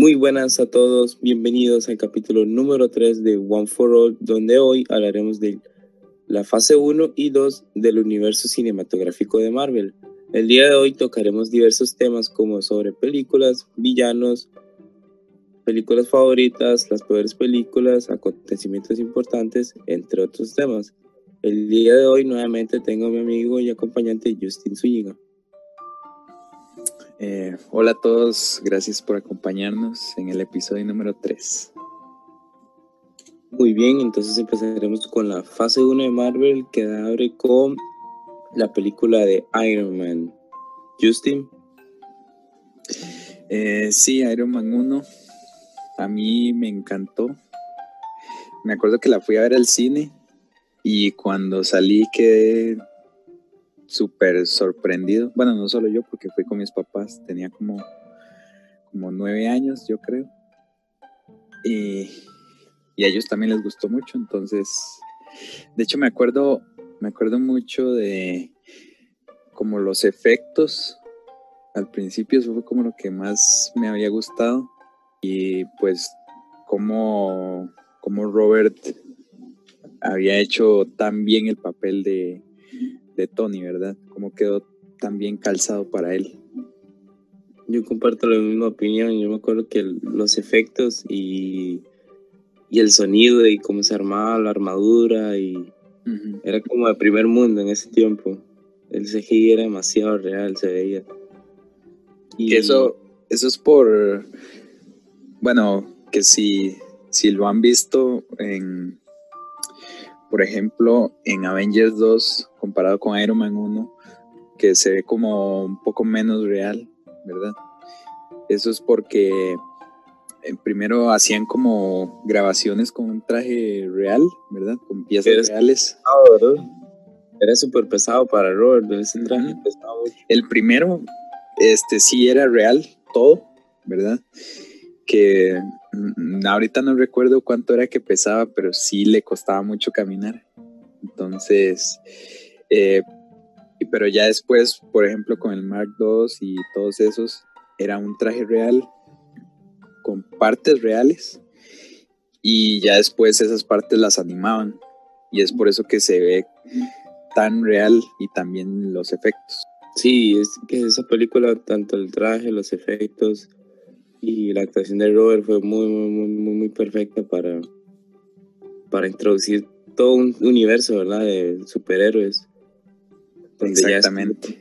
Muy buenas a todos, bienvenidos al capítulo número 3 de One for All, donde hoy hablaremos de la fase 1 y 2 del universo cinematográfico de Marvel. El día de hoy tocaremos diversos temas como sobre películas, villanos, películas favoritas, las peores películas, acontecimientos importantes, entre otros temas. El día de hoy nuevamente tengo a mi amigo y acompañante Justin Zúñiga. Eh, hola a todos, gracias por acompañarnos en el episodio número 3. Muy bien, entonces empezaremos con la fase 1 de Marvel que abre con la película de Iron Man. Justin. Eh, sí, Iron Man 1. A mí me encantó. Me acuerdo que la fui a ver al cine y cuando salí quedé súper sorprendido. Bueno, no solo yo, porque fui con mis papás, tenía como, como nueve años, yo creo. Y, y a ellos también les gustó mucho, entonces, de hecho me acuerdo, me acuerdo mucho de como los efectos. Al principio eso fue como lo que más me había gustado. Y pues como, como Robert había hecho tan bien el papel de, de Tony, ¿verdad? Cómo quedó tan bien calzado para él. Yo comparto la misma opinión. Yo me acuerdo que los efectos y, y el sonido y cómo se armaba la armadura y era como de primer mundo en ese tiempo. El CGI era demasiado real, se veía. Y eso, eso es por, bueno, que si, si lo han visto en, por ejemplo, en Avengers 2, comparado con Iron Man 1, que se ve como un poco menos real, ¿verdad? Eso es porque eh, primero hacían como grabaciones con un traje real, ¿verdad? Con piezas reales. Era súper pesado para Robert, ese traje pesado. El primero, este sí era real, todo, ¿verdad? Que ahorita no recuerdo cuánto era que pesaba, pero sí le costaba mucho caminar. Entonces, eh, pero ya después, por ejemplo, con el Mark II y todos esos, era un traje real con partes reales y ya después esas partes las animaban y es por eso que se ve tan real y también los efectos. Sí, es que esa película, tanto el traje, los efectos, y la actuación de Robert fue muy, muy, muy, muy perfecta para, para introducir todo un universo, ¿verdad? De superhéroes. Exactamente.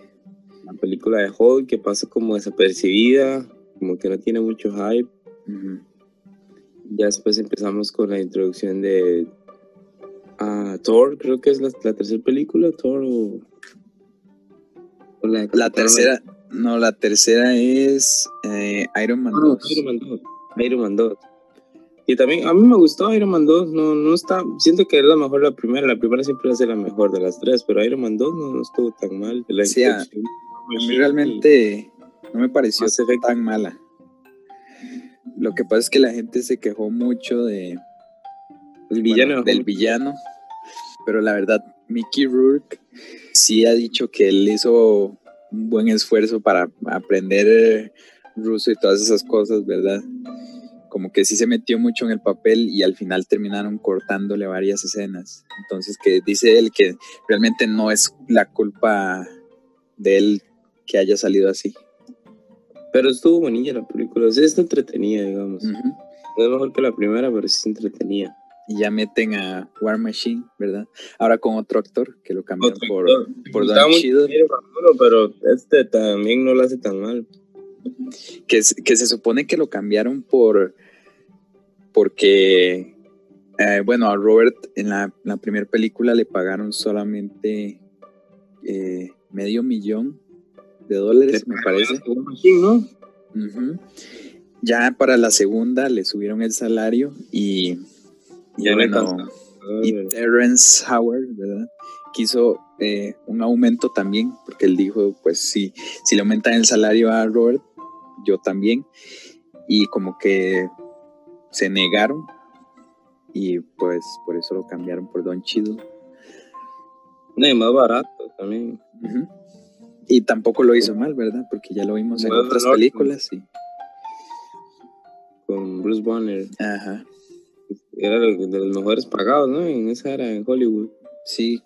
la película de Hulk que pasa como desapercibida, como que no tiene mucho hype. Ya después empezamos con la introducción de uh, Thor, creo que es la, tercera película, Thor o... la, la tercera, no, la tercera es eh, Iron Man 2. Iron Man 2. Iron Man 2. Y también a mí me gustó Iron Man 2, no, no está, siento que es la mejor la primera, la primera siempre es la mejor de las tres, pero Iron Man 2 no, estuvo tan mal. La sí, a, mí realmente no me pareció tan mala. Lo que pasa es que la gente se quejó mucho de el villano. del villano, pero la verdad, Mickey Rourke sí ha dicho que él hizo un buen esfuerzo para aprender eh, ruso y todas esas cosas, ¿verdad? Como que sí se metió mucho en el papel y al final terminaron cortándole varias escenas. Entonces que dice él que realmente no es la culpa de él que haya salido así. Pero estuvo bonita la película, o sea, está entretenida, digamos. No es mejor que la primera, pero sí se entretenía y ya meten a War Machine, ¿verdad? Ahora con otro actor que lo cambiaron por, por Don Chido. Pero este también no lo hace tan mal. Que, que se supone que lo cambiaron por porque eh, bueno a Robert en la, primera película le pagaron solamente eh, medio millón de dólares, me parece. ¿no? Ya para la segunda le subieron el salario y y, bueno, y Terrence Howard, ¿verdad? Quiso eh, un aumento también, porque él dijo, pues si, si le aumentan el salario a Robert, yo también. Y como que se negaron y pues por eso lo cambiaron por Don Chido. No, más barato también. Y tampoco lo hizo mal, ¿verdad? Porque ya lo vimos en otras películas. con Bruce Banner. Ajá. Era de los mejores pagados, ¿no? En esa era en Hollywood. Sí.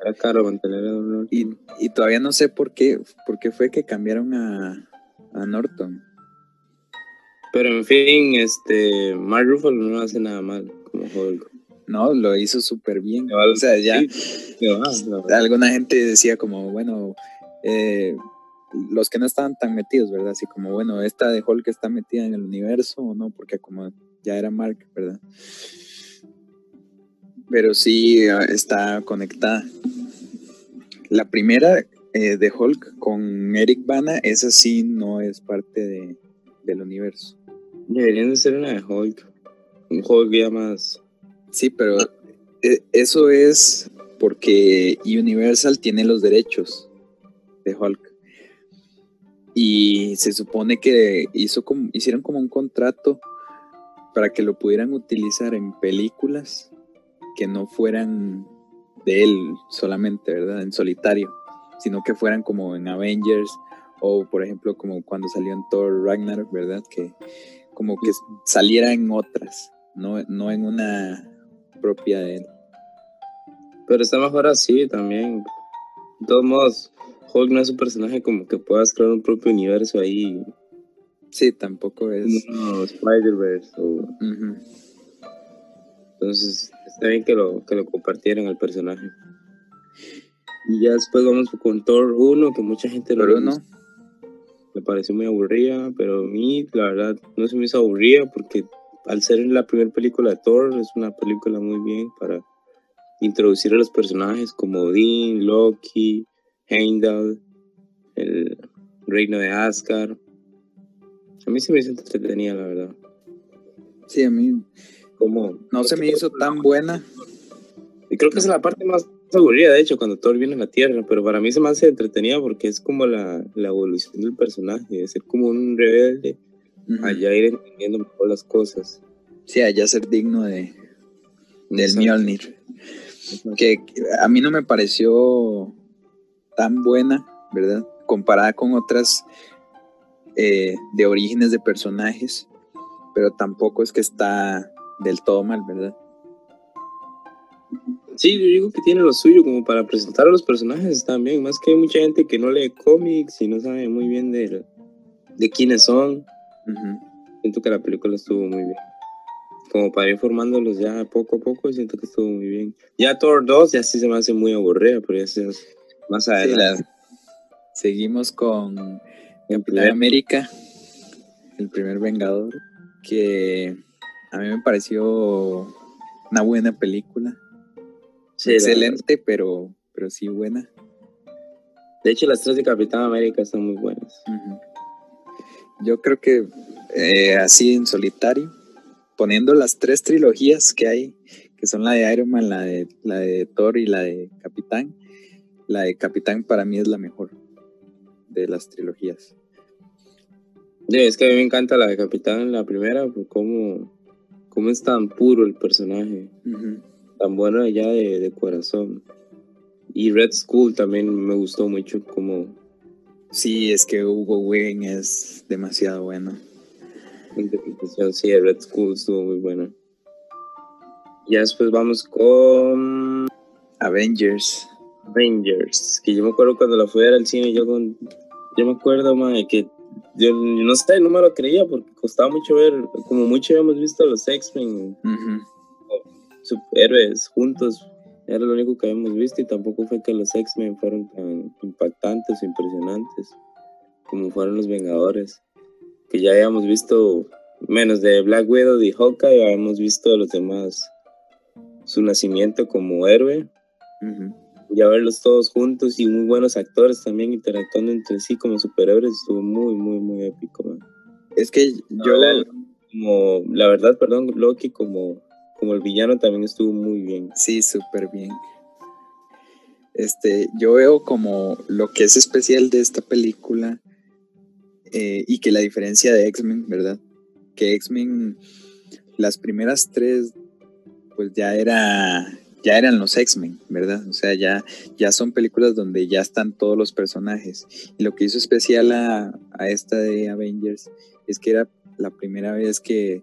Era caro mantener a Norton. Y, y todavía no sé por qué, por qué fue que cambiaron a, a Norton. Pero en fin, este, Mark Ruffalo no hace nada mal como Hulk. No, lo hizo súper bien. O sea, ya Sí, alguna gente decía como, bueno, eh, los que no estaban tan metidos, ¿verdad? Así como, bueno, esta de Hulk está metida en el universo o no, porque como ya era Mark, ¿verdad? Pero sí eh, está conectada. La primera eh, de Hulk con Eric Bana, esa sí no es parte de- del universo. Deberían de ser una de Hulk. Un Hulk ya más. Sí, pero eh, eso es porque Universal tiene los derechos de Hulk. Y se supone que hizo como, hicieron como un contrato para que lo pudieran utilizar en películas que no fueran de él solamente, ¿verdad? En solitario, sino que fueran como en Avengers o por ejemplo como cuando salió en Thor Ragnarok, ¿verdad? Que como que saliera en otras, no, no en una propia de él. Pero está mejor así también. De todos modos, Hulk no es un personaje como que puedas crear un propio universo ahí. Sí, tampoco es. como Spider-Verse. o-. Entonces, está bien que lo, que lo compartieran al personaje. Y ya después vamos con Thor 1, que mucha gente lo uno. me pareció muy aburrida, pero a mí, la verdad, no se me hizo aburrida porque al ser la primera película de Thor, es una película muy bien para introducir a los personajes como Odin, Loki, Heimdall, el reino de Asgard. A mí se me hizo entretenida, la verdad. Sí, a mí Como, no se me hizo tan buena. Y creo que es la parte más aburrida, de hecho, cuando Thor viene a la Tierra, pero para mí se me hace entretenida porque es como la, la evolución del personaje, de ser como un rebelde, allá ir entendiendo mejor las cosas. Sí, allá ser digno de, del Exacto. Mjolnir. Que a mí no me pareció tan buena, ¿verdad? Comparada con otras eh, de orígenes de personajes, pero tampoco es que está del todo mal, ¿verdad? Sí, yo digo que tiene lo suyo como para presentar a los personajes también, más que hay mucha gente que no lee cómics y no sabe muy bien de, de quiénes son. Siento que la película estuvo muy bien. Como para ir formándolos ya poco a poco, siento que estuvo muy bien. Ya Thor 2 ya sí se me hace muy aburrida, pero ya se más Sí, adelante. la- Seguimos con Capitán primer- América, el primer Vengador, que a mí me pareció una buena película. Sí, Excelente, pero, pero sí buena. De hecho, las tres de Capitán América están muy buenas. Yo creo que eh, así en solitario, poniendo las tres trilogías que hay, que son la de Iron Man, la de, la de Thor y la de Capitán, la de Capitán para mí es la mejor de las trilogías. Sí, es que a mí me encanta la de Capitán, la primera, por cómo, cómo es tan puro el personaje, tan bueno ya de, de corazón. Y Red Skull también me gustó mucho como Sí, es que Hugo Weaving es demasiado bueno. interpretación, sí, de Red Skull estuvo muy buena. Ya después vamos con Avengers. Avengers, que yo me acuerdo cuando la fui a ver al cine, yo con, yo me acuerdo, mae, que yo no sé, no me lo creía porque costaba mucho ver, como mucho habíamos visto a los X-Men, Ujú. superhéroes juntos, era lo único que habíamos visto y tampoco fue que los X-Men fueron tan impactantes o impresionantes como fueron los Vengadores, que ya habíamos visto menos de Black Widow y Hawkeye, habíamos visto a los demás su nacimiento como héroe a verlos todos juntos y muy buenos actores también interactuando entre sí como superhéroes estuvo muy muy muy épico man. Es que La yo, verdad, como la verdad perdón Loki como como el villano también estuvo muy bien sí, súper bien. Este, yo veo como lo que es especial de esta película eh, y que la diferencia de X-Men, ¿verdad? Que X-Men, las primeras tres, pues ya era, ya eran los X-Men, ¿verdad? O sea, ya, ya son películas donde ya están todos los personajes. Y lo que hizo especial a, a esta de Avengers es que era la primera vez que,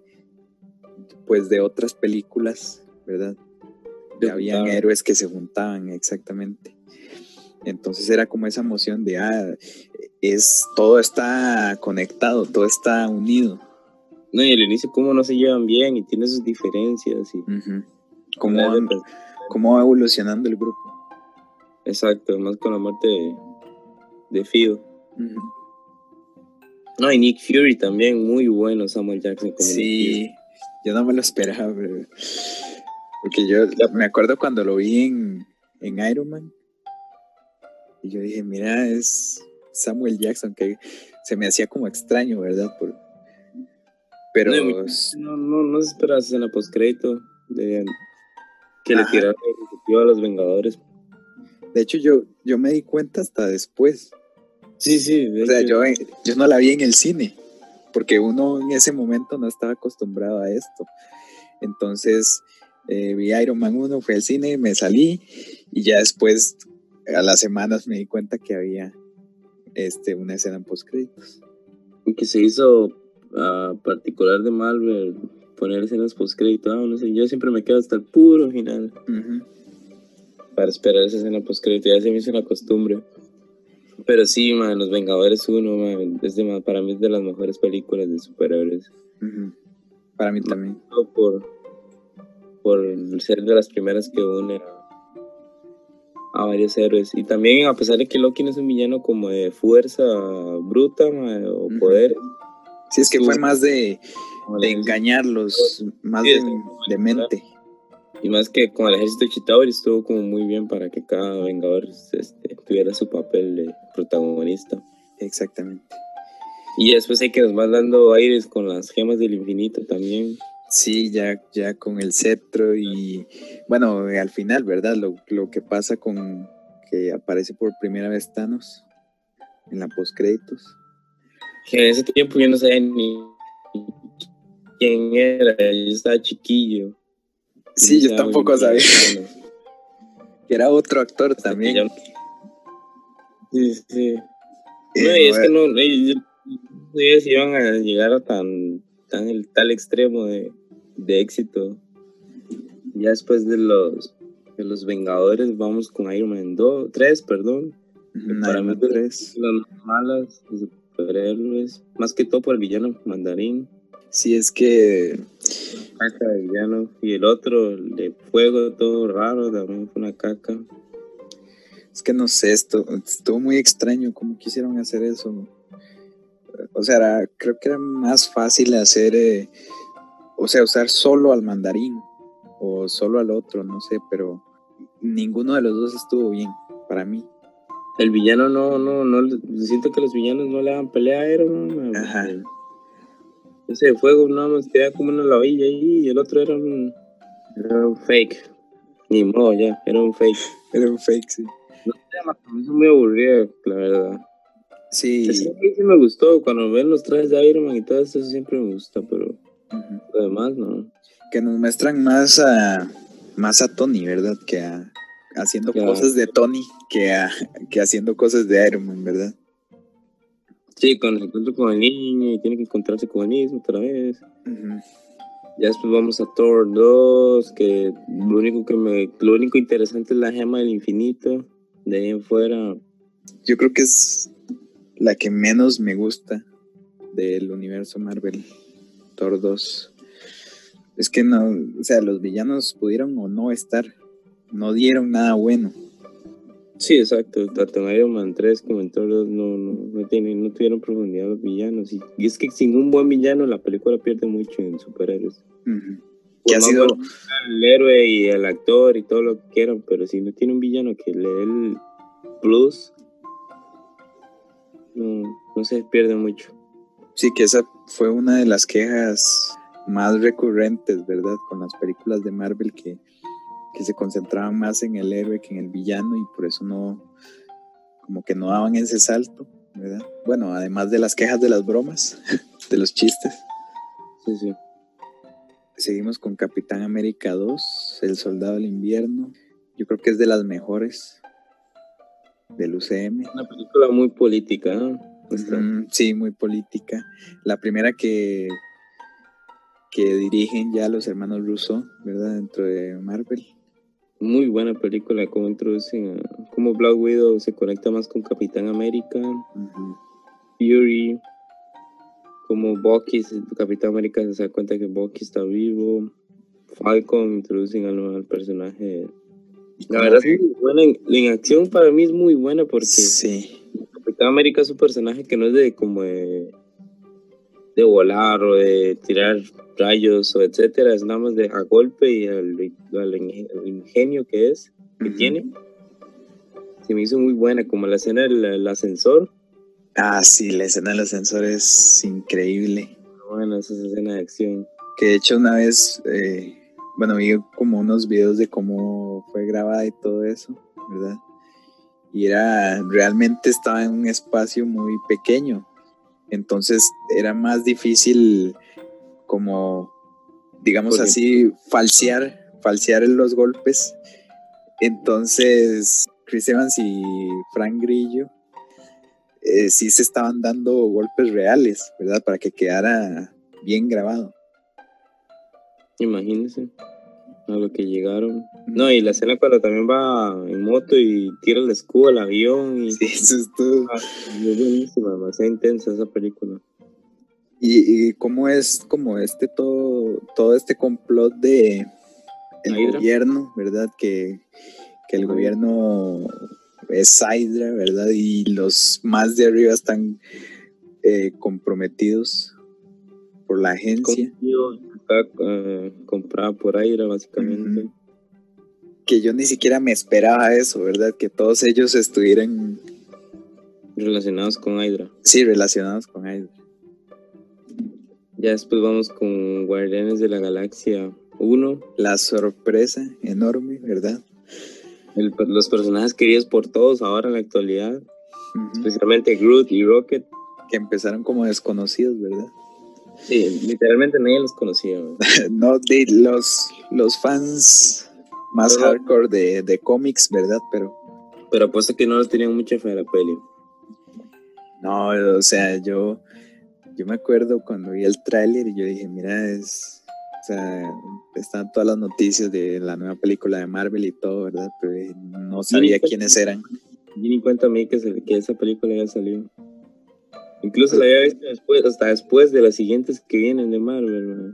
pues de otras películas, ¿verdad? Habían juntaban. héroes que se juntaban, exactamente. Entonces era como esa emoción de, ah, es, todo está conectado, todo está unido. No, y al inicio cómo no se llevan bien y tiene sus diferencias. Y, Ujú. ¿Cómo, Nada de van- pers- cómo va evolucionando el grupo? Exacto, más con la muerte de, de Fido. No, y Nick Fury también, muy bueno Samuel Jackson como Sí, yo no me lo esperaba, pero- porque yo me acuerdo cuando lo vi en, en Iron Man y yo dije, mira, es Samuel Jackson, que se me hacía como extraño, ¿verdad? Por, pero No. No, no, no se espera en la postcrédito de que le Ajá. tiraron el a los Vengadores. de hecho yo, yo me di cuenta hasta después. Sí, sí, O sea, yo, yo no la vi en el cine, porque uno en ese momento no estaba acostumbrado a esto. Entonces, eh, vi Iron Man 1, fui al cine, me salí y ya después, a las semanas, me di cuenta que había este, una escena en postcréditos. que se hizo a particular de Marvel poner escenas postcrédito. Ah, no sé, yo siempre me quedo hasta el puro final para esperar esa escena postcrédito. Ya se me hizo una costumbre. Pero sí, man, Los Vengadores 1, man, es de, para mí es de las mejores películas de superhéroes. Para mí también. Por, por ser de las primeras que une a, varios héroes. Y también, a pesar de que Loki no es un villano como de fuerza bruta man, o poder, Sí, es que fue más de, de engañarlos, más Sí, de, mente. Y más que con el ejército de Chitauri estuvo como muy bien para que cada Vengador este, tuviera su papel de protagonista. Exactamente. Y después hay que nos van dando aires con las gemas del infinito también. Sí, ya, ya con el cetro y bueno, al final, ¿verdad? Lo, lo que pasa con que aparece por primera vez Thanos en la postcréditos. Que en ese tiempo yo no sabía ni quién era, yo estaba chiquillo. Sí, yo tampoco sabía que era otro actor que también. Sí, sí. Eh, No, y es no, que no, ellos no sabía si iban a llegar a tan, tan el tal extremo de, de éxito. Ya después de los de los Vengadores vamos con Iron Man 2, 3, perdón. Iron para Man mí- 3. Las malas de superhéroes, más que todo por el villano Mandarín, Sí, es que caca de villano, y el otro, el de fuego, todo raro, también fue una caca. es que no sé, esto estuvo muy extraño cómo quisieron hacer eso. O sea, era- creo que era más fácil hacer, eh, o sea, usar solo al mandarín o solo al otro, no sé, pero ninguno de los dos estuvo bien para mí. El villano no, no, no, siento que los villanos no le dan pelea a Iron Man. Ajá. Ese de fuego nada más queda como una lavilla ahí y el otro era un, era un fake. Ni modo ya, era un fake. Era un fake, sí. No sé, me hizo muy aburrido, la verdad. Sí. Sí me gustó, cuando ven los trajes de Iron Man y todo eso siempre me gusta, pero Ujú. lo demás no. Que nos muestran más a más a Tony, ¿verdad? Que a haciendo Claro. cosas de Tony que a que haciendo cosas de Iron Man, ¿verdad? Sí, cuando se encuentra con el niño y tiene que encontrarse con el mismo otra vez. Ya después vamos a Thor 2, que lo único que me, lo único interesante es la gema del infinito. De ahí en fuera, Yo creo que es la que menos me gusta del universo Marvel, Thor 2. Es que no, o sea, los villanos pudieron o no estar, no dieron nada bueno. Sí, exacto, tanto en Iron Man 3 como en Thor 2 no, no, no, tienen, no tuvieron profundidad los villanos. Y, y es que sin un buen villano la película pierde mucho en superhéroes. Por Que ha sido, el héroe y el actor y todo lo que quieran, pero si no tiene un villano que le dé el plus, no, no se pierde mucho. sí que esa fue una de las quejas más recurrentes, ¿verdad? Con las películas de Marvel que, que se concentraban más en el héroe que en el villano y por eso no, como que no daban ese salto, ¿verdad? Bueno, además de las quejas de las bromas, de los chistes. Sí, sí. Seguimos con Capitán América 2, El Soldado del Invierno. Yo creo que es de las mejores del UCM. Una película muy política, ¿no? sí, muy política. La primera que, que dirigen ya los hermanos Russo, ¿verdad? Dentro de Marvel. Muy buena película, como introducen, como Black Widow se conecta más con Capitán América, Fury, como Bucky, Capitán América se da cuenta que Bucky está vivo, Falcon introducen al, al personaje. La verdad es que buena, en, acción para mí es muy buena porque sí. Capitán América es un personaje que no es de como de, de volar o de tirar rayos o etcétera, es nada más de a golpe y al, ingenio que es, que tiene. Se me hizo muy buena, como la escena del ascensor. Ah, sí, la escena del ascensor es increíble. Bueno, esa es escena de acción. Que de hecho una vez, eh, bueno, vi como unos videos de cómo fue grabada y todo eso, ¿verdad? Y era, realmente estaba en un espacio muy pequeño. Entonces era más difícil como, digamos así, falsear, falsear los golpes. Entonces, Chris Evans y Frank Grillo eh, sí se estaban dando golpes reales, ¿verdad? Para que quedara bien grabado. Imagínense a lo que llegaron. No, y la escena cuando también va en moto y tira el escudo al avión. Y... Sí, eso es todo. Ah, es buenísima, demasiado intensa esa película. Y, cómo es como este todo, todo este complot de el gobierno, ¿verdad? Que, el gobierno es Hydra, ¿verdad? Y los más de arriba están eh, comprometidos por la agencia. Uh, comprada por Hydra, básicamente. Que yo ni siquiera me esperaba eso, ¿verdad? Que todos ellos estuvieran relacionados con Hydra. Sí, relacionados con Hydra. Ya después vamos con Guardianes de la Galaxia 1. La sorpresa enorme, ¿verdad? los personajes queridos por todos ahora en la actualidad. Especialmente Groot y Rocket. Que empezaron como desconocidos, ¿verdad? Sí, literalmente nadie los conocía. no, de los, los fans más hardcore de, de cómics, ¿verdad? Pero... Pero apuesto que no los tenían mucha fe a la peli. No, o sea, yo yo me acuerdo cuando vi el tráiler y yo dije, mira, es, o sea, están todas las noticias de la nueva película de Marvel y todo, ¿verdad? Pero no sabía quiénes eran. Ni cuenta a mí que, que esa película había salido. Incluso la había visto después, hasta después de las siguientes que vienen de Marvel, ¿verdad?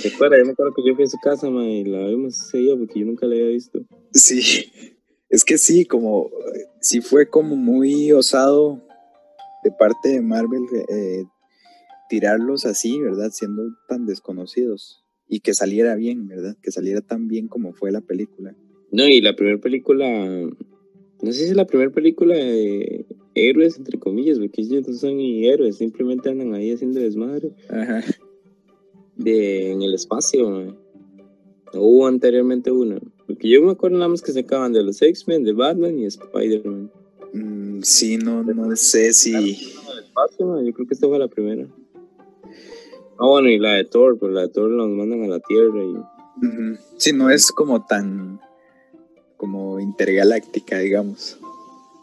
¿Te acuerdas? Yo me acuerdo que yo fui a su casa, man, y la vimos ese día porque yo nunca la había visto. Sí, es que sí, como, sí fue como muy osado de parte de Marvel eh, tirarlos así, ¿verdad? Siendo tan desconocidos y que saliera bien, ¿verdad? Que saliera tan bien como fue la película. No, y la primera película, no sé si es la primera película de héroes, entre comillas, porque ellos no son ni héroes, simplemente andan ahí haciendo desmadre. Ajá. De, en el espacio, hubo anteriormente una. Porque yo me acuerdo nada más que se acaban de los X-Men, de Batman y Spider-Man. Mm, sí, no, no sé si. yo creo que esta fue la primera. Ah, bueno, y la de Thor, pues la de Thor nos mandan a la Tierra y. Sí, no es como tan. como intergaláctica, digamos.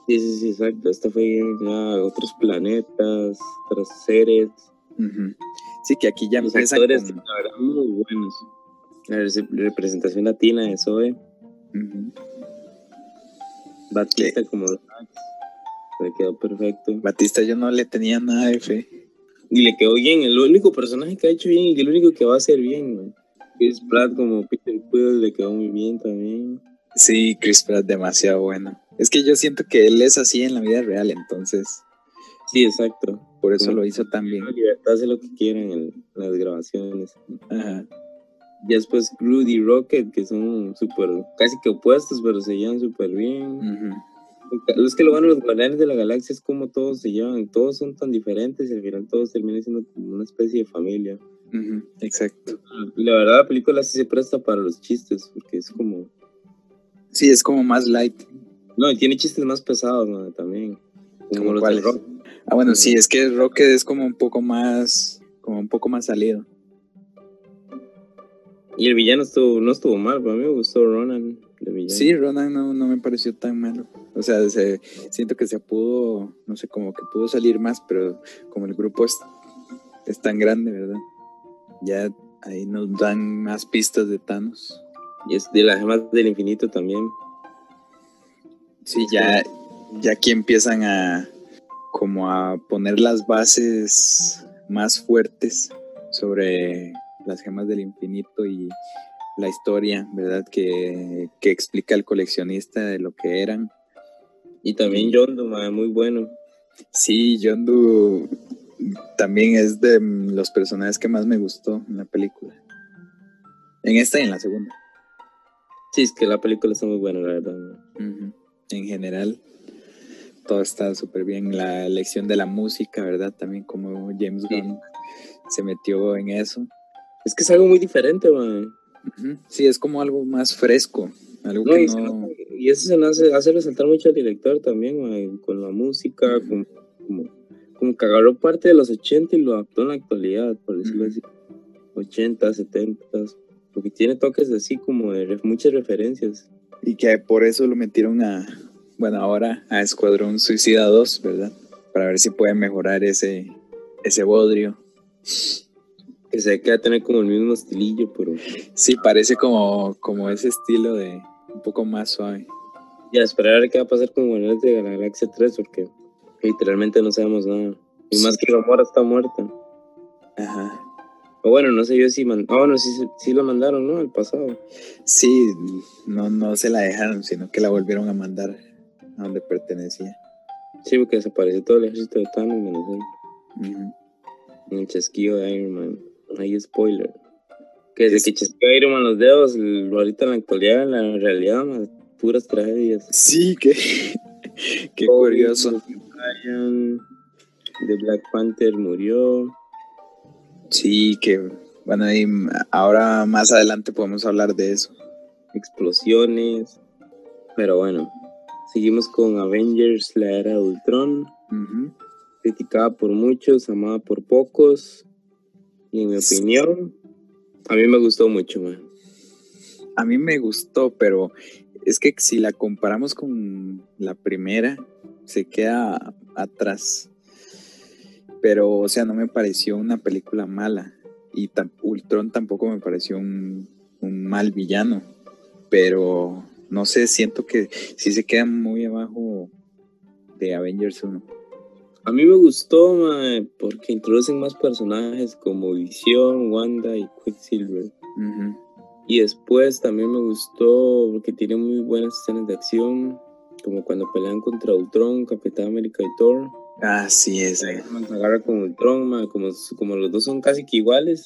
Sí, sí, sí, exacto. Esta fue ya otros planetas, otros seres. Sí, que aquí ya Los actores, con... la verdad, muy buenos. La representación latina de Zoe. Batista como le quedó perfecto. Batista yo no le tenía nada de fe. Y le quedó bien, el único personaje que ha hecho bien y el único que va a hacer bien. Chris Pratt como Peter Quill le quedó muy bien también. Sí, Chris Pratt demasiado bueno. Es que yo siento que él es así en la vida real, entonces. Sí, exacto. Por eso lo hizo tan bien. libertad hace lo que quieren en las grabaciones. Ajá. Y después Groot y Rocket, que son súper, casi que opuestos, pero se llevan súper bien. Es que lo bueno de los Guardianes de la Galaxia es como todos se llevan, todos son tan diferentes y al final todos terminan siendo como una especie de familia. Exacto. La verdad, la película sí se presta para los chistes, porque es como. Sí, es como más light. No, y tiene chistes más pesados ¿no? también. Como los de Rock. Ah, bueno, sí, es que Rocket es como un poco más. como un poco más salido. Y el villano estuvo, no estuvo mal, para mí me gustó Ronan. Sí, Ronan no, no, me pareció tan malo. O sea, siento que se pudo, no sé, como que pudo salir más, pero como el grupo es, es tan grande, ¿verdad? Ya ahí nos dan más pistas de Thanos. Y es de las gemas del infinito también. Sí, ya, ya aquí empiezan a como a poner las bases más fuertes sobre las gemas del infinito y la historia, ¿verdad? Que, explica el coleccionista de lo que eran. Y también Yondu, muy bueno. Sí, Yondu también es de los personajes que más me gustó en la película. En esta y en la segunda. Sí, es que la película está muy buena, la verdad. En general, todo está súper bien. La elección de la música, ¿verdad? También como James Gunn se metió en eso. Es que es algo muy diferente, man. Sí, es como algo más fresco. Algo que no... y eso se me hace, hace, resaltar mucho al director también, con la música, como, como, que agarró parte de los 80 y lo adaptó en la actualidad, por decirlo así. 80, 70, porque tiene toques así como de muchas referencias. Y que por eso lo metieron a, bueno, ahora a Escuadrón Suicida 2, ¿verdad? Para ver si puede mejorar ese, ese bodrio. Que se queda tener como el mismo estilillo, pero. Sí, parece como, como ese estilo de un poco más suave. Ya, esperar a ver qué va a pasar con Guardianes de la Galaxia 3, porque literalmente no sabemos nada. Y más que Gamora está muerta. Ajá. O bueno, no sé yo si man... oh, no, sí, sí lo mandaron, ¿no? Al pasado. Sí, no, no se la dejaron, sino que la volvieron a mandar a donde pertenecía. Sí, porque desapareció todo el ejército de Thanos. En el chasquido de Iron Man. Hay spoiler. Que desde que chasqueó Iron Man los dedos, ahorita en la actualidad, en la realidad, puras tragedias. Sí, que. Qué curioso. De Black Panther murió. Sí, que. Bueno, y ahora más adelante podemos hablar de eso. Explosiones. Pero bueno, seguimos con Avengers, la era de Ultron criticada por muchos, amada por pocos. Y en mi opinión, a mí me gustó mucho, man. A mí me gustó, pero es que si la comparamos con la primera, se queda atrás. Pero, o sea, no me pareció una película mala. Y Ultron tampoco me pareció un, un mal villano. Pero, no sé, siento que sí se queda muy abajo de Avengers 1. A mí me gustó, porque introducen más personajes como Visión, Wanda y Quicksilver. Y después también me gustó porque tiene muy buenas escenas de acción, como cuando pelean contra Ultron, Capitán América y Thor. Ah, sí, es. Se agarra con Ultron, como, como los dos son casi que iguales.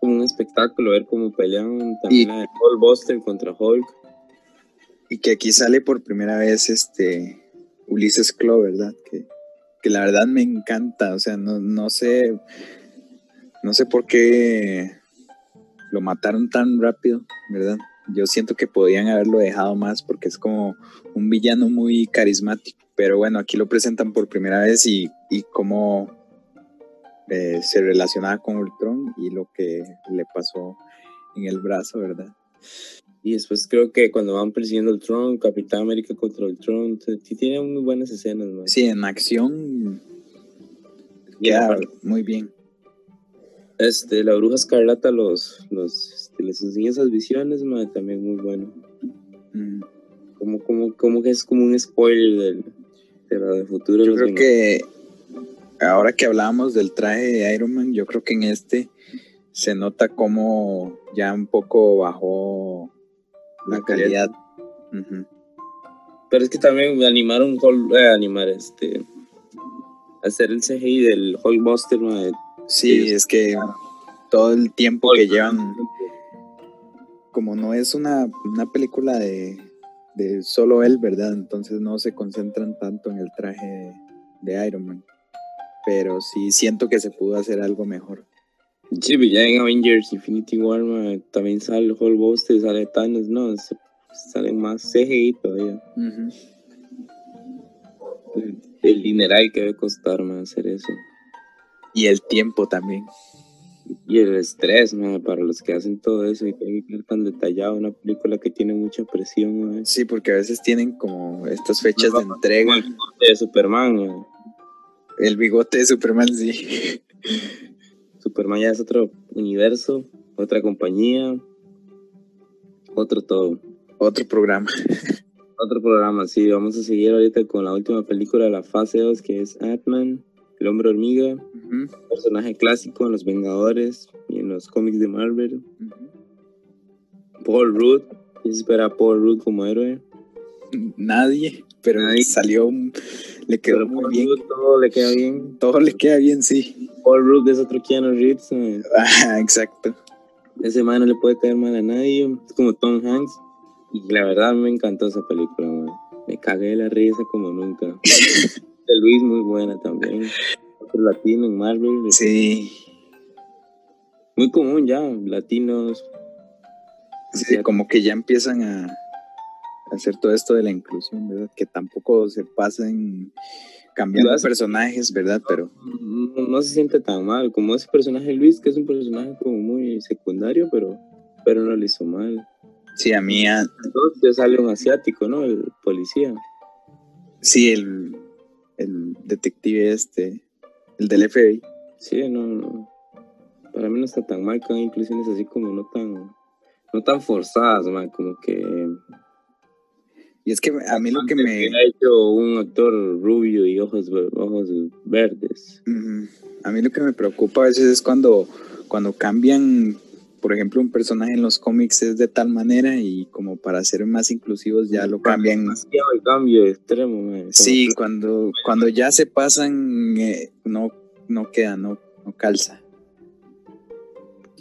Como un espectáculo ver cómo pelean también y, Hulk Buster contra Hulk. Y que aquí sale por primera vez este Ulises Klo, ¿verdad? Que, que, la verdad me encanta, o sea, no, no sé, no sé por qué lo mataron tan rápido, ¿verdad? Yo siento que podían haberlo dejado más porque es como un villano muy carismático, pero bueno, aquí lo presentan por primera vez y, y cómo eh, se relacionaba con Ultron y lo que le pasó en el brazo, ¿verdad? Y después creo que cuando van persiguiendo el Tron, Capitán América contra el Tron, sí tiene muy buenas escenas, ¿no? Sí, en acción ya muy bien. Este, la bruja escarlata los, los les enseña esas visiones, también muy bueno. Mm. Como, como, como que es como un spoiler del, de la de futuro. Yo creo que ahora que hablábamos del traje de Iron Man, yo creo que en este se nota como ya un poco bajó la calidad. Pero es que también animaron, eh, animar este, hacer el CGI del Hulkbuster. Sí, es que todo el tiempo que llevan, como no es una, película de, de, solo él, ¿verdad? Entonces no se concentran tanto en el traje de Iron Man. Pero sí siento que se pudo hacer algo mejor. Sí, pues ya en Avengers Infinity War también sale Hulkbuster, sale Thanos, no, salen más CGI todavía. el, dineral que debe costar hacer eso. Y el tiempo también. Y el estrés, ¿no? para los que hacen todo eso y que ver tan detallado, una película que tiene mucha presión. Sí, porque a veces tienen como estas fechas de entrega. El bigote de Superman. ¿no? El bigote de Superman, sí. Superman ya es otro universo, otra compañía, otro todo. Otro programa. Otro programa, sí. Vamos a seguir ahorita con la última película de la fase 2, que es Ant-Man, el hombre hormiga. Personaje clásico en los Vengadores y en los cómics de Marvel. Paul Rudd. ¿Quién se espera a Paul Rudd como héroe? Nadie, pero Nadie. salió, le quedó Pero muy Paul bien. Rudd todo le queda bien. Todo le queda bien, sí. Paul Rudd es otro Keanu Reeves. ¿no? Ah, exacto. Ese man no le puede caer mal a nadie. Es como Tom Hanks. Y la verdad me encantó esa película, man. Me cagué de la risa como nunca. de Luis muy buena también. Otro latino en Marvel. es Sí, Muy común ya, latinos. sí, como que ya empiezan a hacer todo esto de la inclusión, ¿verdad? Que tampoco se pasen cambiando hace- personajes, ¿verdad? Pero No, no se siente tan mal. Como ese personaje Luis, que es un personaje como muy secundario, pero, pero no lo hizo mal. sí, a mí, a- Entonces sale un asiático, ¿no? El policía. sí, el, el detective este, el del FBI. Sí, no, no. Para mí no está tan mal que hagan inclusiones así como no tan, no tan forzadas, man, como que Y es que a mí lo que me... ha hecho un actor rubio y ojos, ojos verdes. A mí lo que me preocupa a veces es cuando, cuando cambian, por ejemplo, un personaje en los cómics es de tal manera y como para ser más inclusivos ya lo cambian. El cambio extremo, man. Sí, cuando, cuando ya se pasan, eh, no, no queda, no, no calza.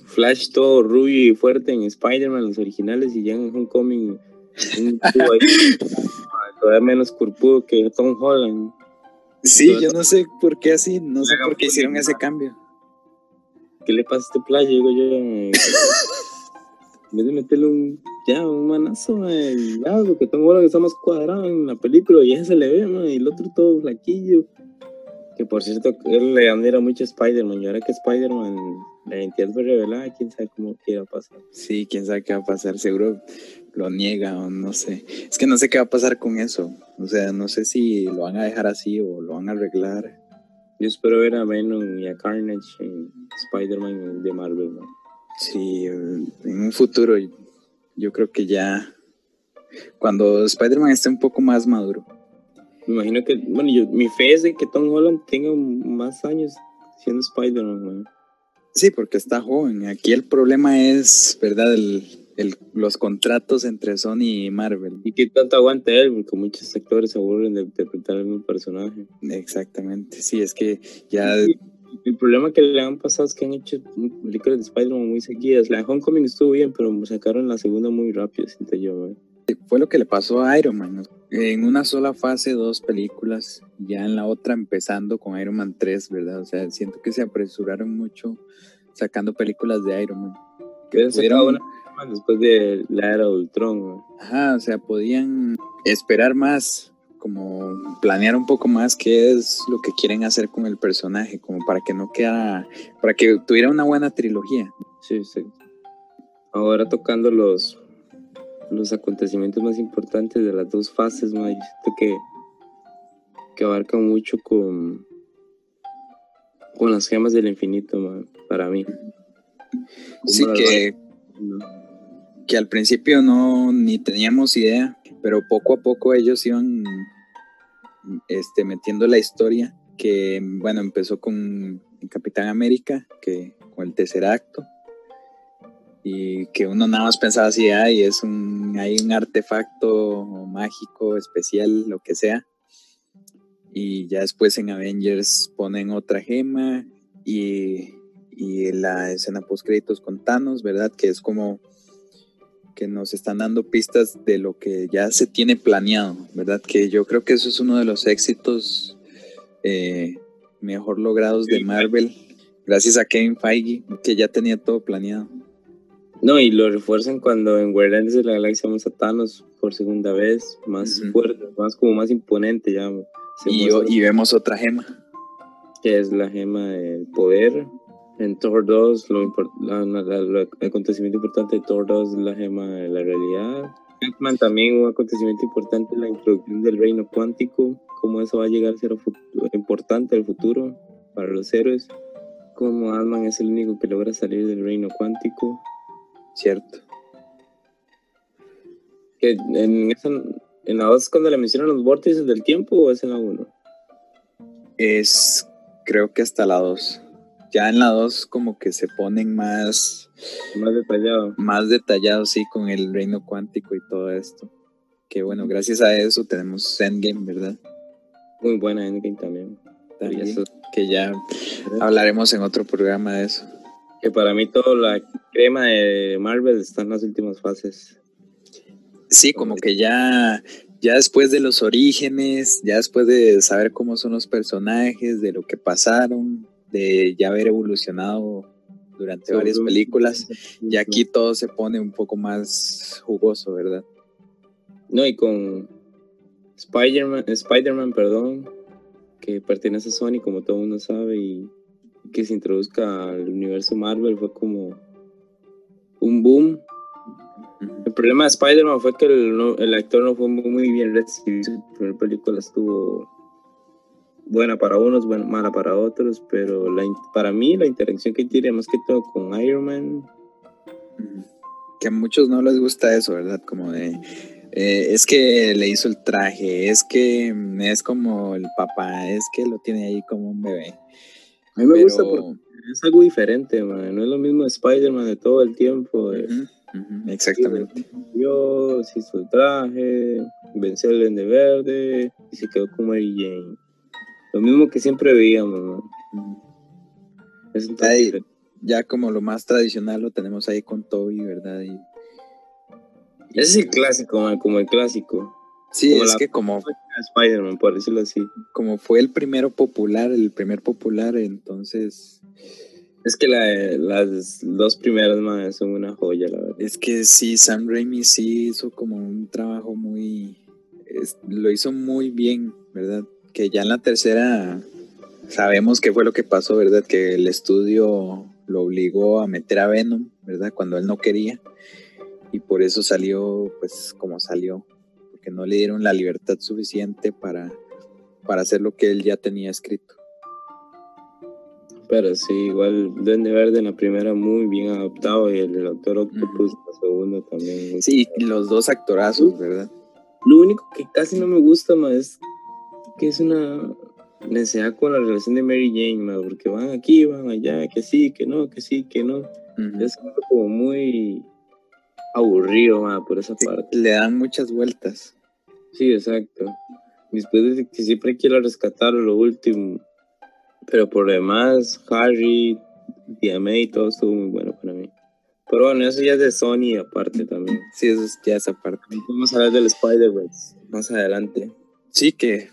Flash todo rubio y fuerte en Spider-Man, los originales, y ya en Homecoming, un todavía menos curpudo que Tom Holland. Sí, yo no sé por qué así, no sé por qué hicieron ese cambio. ¿Qué le pasa a este playa? Digo yo, en vez de meterle un, ya, un manazo, eh, ya, porque Tom Holland está más cuadrado en la película, y ya se le ve, man, y el otro todo flaquillo. Que por cierto, él le admira mucho a Spider-Man, y ahora que Spider-Man, la identidad fue revelada, quién sabe cómo quiera pasar. Sí, quién sabe qué va a pasar, seguro lo niega o no sé. Es que no sé qué va a pasar con eso. O sea, no sé si lo van a dejar así o lo van a arreglar. Yo espero ver a Venom y a Carnage en Spider-Man de Marvel, man. Sí, en un futuro yo creo que ya cuando Spider-Man esté un poco más maduro. Me imagino que, bueno, yo, mi fe es de que Tom Holland tenga más años siendo Spider-Man, man. Sí, porque está joven. Aquí el problema es, ¿verdad? El, el- los contratos entre Sony y Marvel. Y que tanto aguanta él, porque muchos actores se aburren de interpretar el mismo personaje. Exactamente. Sí, es que ya El problema que le han pasado es que han hecho películas de Spider-Man muy seguidas. La de Homecoming estuvo bien, pero sacaron la segunda muy rápido, siento yo, man. fue lo que le pasó a Iron Man. En una sola fase, dos películas, ya en la otra empezando con Iron Man 3, ¿verdad? O sea, siento que se apresuraron mucho sacando películas de Iron Man. Sacado pudieron- una después de la era de Ultron. Ajá, o sea, podían esperar más, como planear un poco más qué es lo que quieren hacer con el personaje, como para que no quedara, para que tuviera una buena trilogía. Sí, sí. Ahora tocando los, los acontecimientos más importantes de las dos fases, man, yo siento que, que abarca mucho con, con las gemas del infinito, man, para mí. Sí, que, ¿no? Que al principio no ni teníamos idea, pero poco a poco ellos iban este, metiendo la historia, que bueno, empezó con Capitán América, que con el tercer acto, y que uno nada más pensaba así, ay, es un, hay un artefacto mágico, especial, lo que sea. Y ya después en Avengers ponen otra gema y, y la escena post créditos con Thanos, ¿verdad? Que es como que nos están dando pistas de lo que ya se tiene planeado, ¿verdad? Que yo creo que eso es uno de los éxitos eh, mejor logrados de Marvel, gracias a Kevin Feige, que ya tenía todo planeado. No, y lo refuerzan cuando en Guardianes de la Galaxia vemos a Thanos por segunda vez, más Ujú. fuerte, más como más imponente ya. Y vemos otra gema. que es la gema del poder En Thor 2, lo el acontecimiento importante de Thor 2 es la gema de la realidad. Ant-Man también un acontecimiento importante la introducción del reino cuántico, cómo eso va a llegar a ser importante el futuro para los héroes, cómo Ant-Man es el único que logra salir del reino cuántico. Cierto. En, en la 2 cuando le mencionan los vórtices del tiempo o es en la 1? Es creo que hasta la 2 ya en la 2 como que se ponen más... Más detallado. Más detallado, sí, con el reino cuántico y todo esto. Que bueno, gracias a eso tenemos Endgame, ¿verdad? Muy buena Endgame también. que ya hablaremos en otro programa de eso. Que para mí toda la crema de Marvel está en las últimas fases. Sí, como que ya, ya después de los orígenes, ya después de saber cómo son los personajes, de lo que pasaron, de ya haber evolucionado durante varias películas, y aquí todo se pone un poco más jugoso, ¿verdad? No, y con Spider-Man, perdón, que pertenece a Sony, como todo mundo sabe, y que se introduzca al universo Marvel fue como un boom. El problema de Spider-Man fue que el, el, actor no fue muy bien recibido. Su primera película estuvo buena para unos, buena, mala para otros, pero la, para mí la interacción que tiene más que todo con Iron Man. Que a muchos no les gusta eso, ¿verdad? Como de, eh, es que le hizo el traje, es que es como el papá, es que lo tiene ahí como un bebé. A mí me gusta porque es algo diferente, man. no es lo mismo Spider-Man de todo el tiempo. Exactamente. Dios hizo el traje, venció al de Verde y se quedó como Mary Jane. Lo mismo que siempre veíamos, Es ahí, ya como lo más tradicional lo tenemos ahí con Toby, ¿verdad? Y, Ese es el clásico, como el clásico. Sí, es que como Spider-Man, por decirlo así. Como fue el primero popular, el primer popular, entonces... Es que las dos primeras más son una joya, la verdad. Es que sí, Sam Raimi sí hizo como un trabajo muy... lo hizo muy bien, ¿verdad? Que ya en la tercera sabemos qué fue lo que pasó, ¿verdad? Que el estudio lo obligó a meter a Venom, ¿verdad? Cuando él no quería. Y por eso salió, pues, como salió. Porque no le dieron la libertad suficiente para, para hacer lo que él ya tenía escrito. Pero sí, igual Duende Verde en la primera muy bien adaptado y el doctor Octopus en la segunda también. Sí, los dos actorazos, ¿verdad? Lo único que casi no me gusta más es que es una necesidad con la relación de Mary Jane, porque van aquí, van allá, que sí, que no, que sí, que no. Es como muy aburrido por esa parte. Le dan muchas vueltas. Sí, exacto. Después de que siempre quiero rescatar lo último. Pero por demás, Harry, DMA y todo estuvo muy bueno para mí. Pero bueno, eso ya es de Sony aparte también. Sí, eso ya es aparte. Vamos a hablar del Spider-Verse más adelante. Sí, que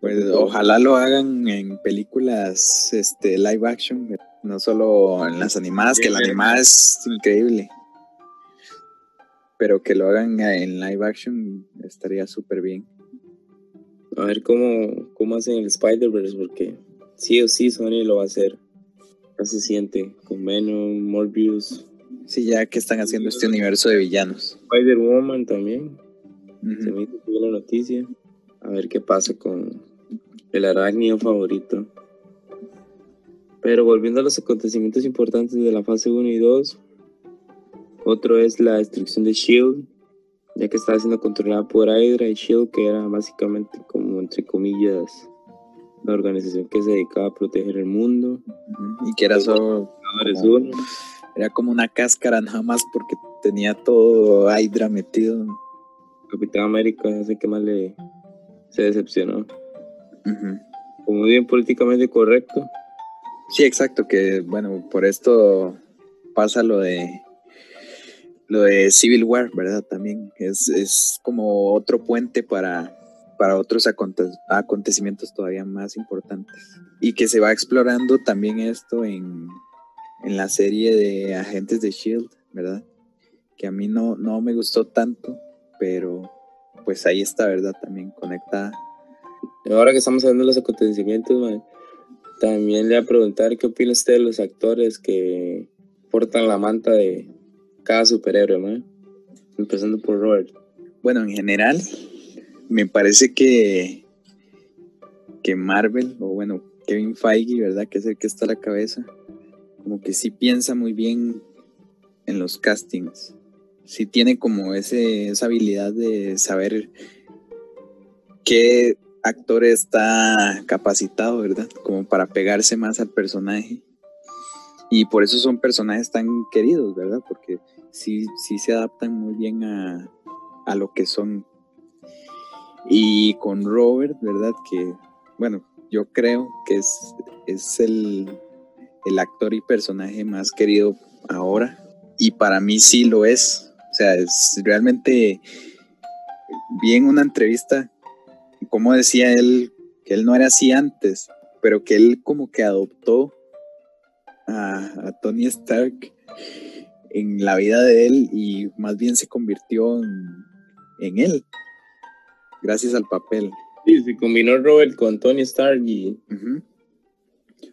pues ojalá lo hagan en películas este, live action, no solo en las animadas, que la animada es increíble. Pero que lo hagan en live action estaría súper bien. A ver cómo, cómo hacen el Spider-Verse, porque sí o sí Sony lo va a hacer. Ya se siente con Venom, Morbius. Sí, ya que están haciendo este universo de villanos. Spider-Woman también. Se me hizo la noticia. A ver qué pasa con el arácnido favorito. Pero volviendo a los acontecimientos importantes de la fase 1 y 2, otro es la destrucción de Shield, ya que estaba siendo controlada por Hydra y Shield, que era básicamente como entre comillas la organización que se dedicaba a proteger el mundo. Y que era solo como, era como una cáscara nada más porque tenía todo Hydra metido. Capitán América, no sé qué más le se decepcionó. Como bien políticamente correcto. Sí, exacto, que bueno, por esto pasa lo de lo de Civil War, ¿verdad? También es, es como otro puente para, para otros acontecimientos todavía más importantes. Y que se va explorando también esto en, en la serie de Agentes de Shield, ¿verdad? Que a mí no, no me gustó tanto, pero pues ahí está, ¿verdad? También conectada. Ahora que estamos hablando de los acontecimientos, También le voy a preguntar qué opina usted de los actores que portan la manta de cada superhéroe, ¿no? Empezando por Robert. Bueno, en general, me parece que, que Marvel, o bueno, Kevin Feige, ¿verdad? Que es el que está a la cabeza, como que sí piensa muy bien en los castings. Sí tiene como ese, esa habilidad de saber qué actor está capacitado, ¿verdad? Como para pegarse más al personaje. Y por eso son personajes tan queridos, ¿verdad? Porque sí, sí se adaptan muy bien a, a lo que son. Y con Robert, ¿verdad? Que, bueno, yo creo que es, es el, el actor y personaje más querido ahora. Y para mí sí lo es. O sea, es realmente bien una entrevista como decía él, que él no era así antes, pero que él como que adoptó a, Tony Stark en la vida de él y más bien se convirtió en, él, gracias al papel. Sí, se combinó Robert con Tony Stark y...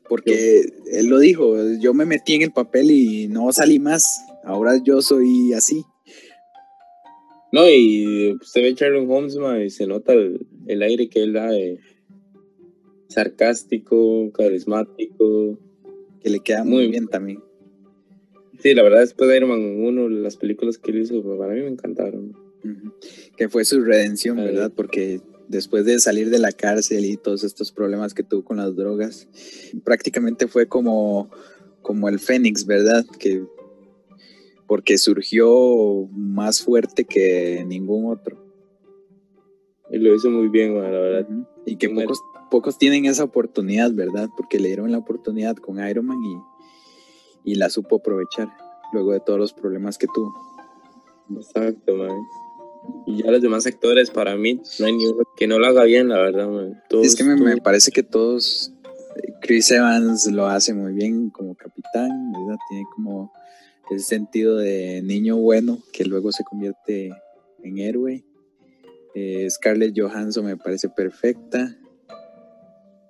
Porque él lo dijo, yo me metí en el papel y no salí más, ahora yo soy así. No, y usted ve Sherlock Holmes, y se nota el, aire que él da de sarcástico, carismático. Que le queda muy bien también. Sí, la verdad, después de Iron Man 1, las películas que él hizo, pues, para mí me encantaron. Que fue su redención, ¿verdad? Porque después de salir de la cárcel y todos estos problemas que tuvo con las drogas, prácticamente fue como, como el Fénix, ¿verdad? Que porque surgió más fuerte que ningún otro. Y lo hizo muy bien, la verdad. Y que pocos, pocos tienen esa oportunidad, ¿verdad? Porque le dieron la oportunidad con Iron Man y, y la supo aprovechar luego de todos los problemas que tuvo. Exacto, man. Y ya los demás actores, para mí, no hay ni uno que no lo haga bien, la verdad, man. es que me, me, parece que todos. Chris Evans lo hace muy bien como capitán, ¿verdad? Tiene como ese sentido de niño bueno que luego se convierte en héroe. Eh, Scarlett Johansson me parece perfecta.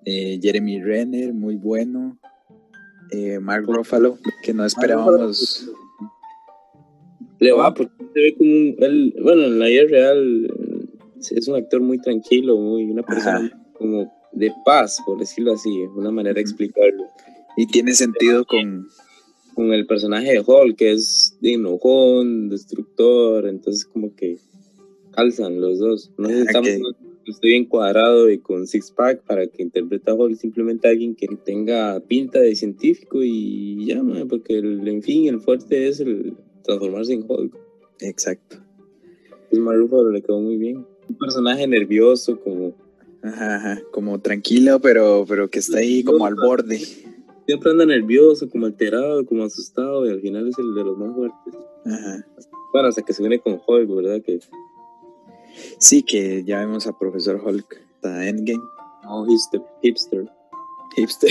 Eh, Jeremy Renner, muy bueno. Eh, Mark Ruffalo, que no esperábamos. Le va, porque se ve como un, bueno, en la vida real es un actor muy tranquilo, muy una persona como de paz, por decirlo así, una manera de explicarlo. Y tiene sentido con, con el personaje de Hulk, que es de enojón, destructor, entonces como que calzan los dos. No necesitamos que esté bien cuadrado y con six pack para que interprete a Hulk, simplemente alguien que tenga pinta de científico y ya, porque el, en fin, el fuerte es el transformarse en Hulk. Exacto. Es Marufalo le quedó muy bien. Un personaje nervioso, como... Ajá, como tranquilo, pero, pero que está ahí como al borde siempre anda nervioso, como alterado, como asustado, y al final es el de los más fuertes. Ajá. Bueno, hasta que se viene con Hulk, ¿verdad? Que... Sí, que ya vemos a Profesor Hulk, está Endgame. Oh, hipster. Hipster.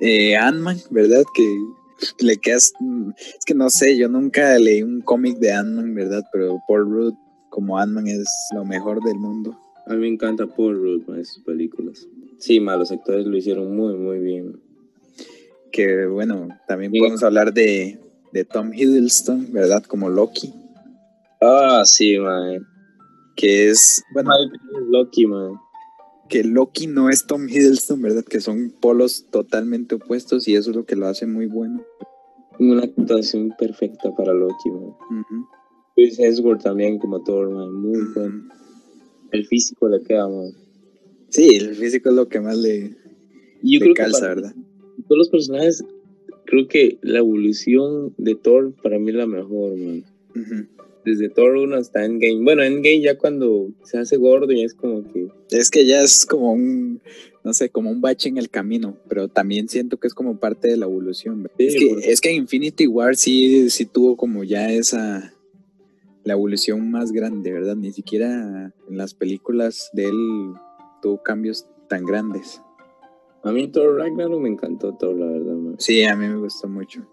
eh, Ant-Man, ¿verdad? Que le quedas. Es que no sé, yo nunca leí un cómic de Ant-Man, ¿verdad? Pero Paul Rudd como Ant-Man es lo mejor del mundo. A mí me encanta Paul Rudd en sus películas. Sí, los actores lo hicieron muy, muy bien. Que bueno, también podemos hablar de, Tom Hiddleston, ¿verdad? Como Loki. Ah, sí, man. Que es, bueno, Loki, man. Que Loki no es Tom Hiddleston, ¿verdad? Que son polos totalmente opuestos y eso es lo que lo hace muy bueno. Una actuación perfecta para Loki, man. Chris también como Thor, man. Muy bueno. El físico le queda, man. Sí, el físico es lo que más le, calza, ¿verdad? Todos los personajes, creo que la evolución de Thor para mí es la mejor, man. Desde Thor 1 hasta Endgame. Bueno, Endgame ya cuando se hace gordo ya es como que... Es que ya es como un, no sé, como un bache en el camino, pero también siento que es como parte de la evolución. es, que, es que Infinity War sí, sí tuvo como ya esa la evolución más grande, ¿verdad? Ni siquiera en las películas de él tuvo cambios tan grandes. A mí Thor Ragnarok me encantó todo, la verdad. Sí, a mí me gustó mucho.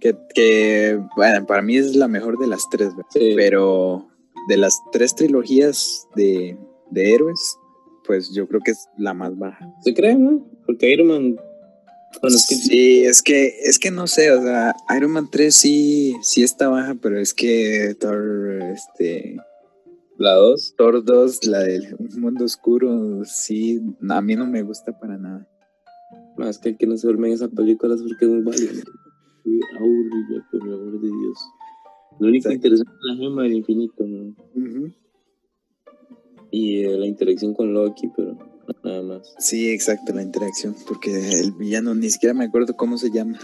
Que, bueno, para mí es la mejor de las tres, pero de las tres trilogías de, héroes, pues yo creo que es la más baja. ¿Se cree, no? Porque Iron Man. Bueno, es que... Sí, es que, es que no sé, o sea, Iron Man 3 sí, sí está baja, pero es que Thor, este. La 2. Thor 2, la del mundo oscuro, sí, a mí no me gusta para nada. Más que el que no se duerme en esa película es porque es muy valiente. aburrido, por el amor de Dios. Lo único interesante es la gema del infinito, ¿no? Y eh, la interacción con Loki, pero nada más. Sí, exacto, la interacción, porque el villano ni siquiera me acuerdo cómo se llama.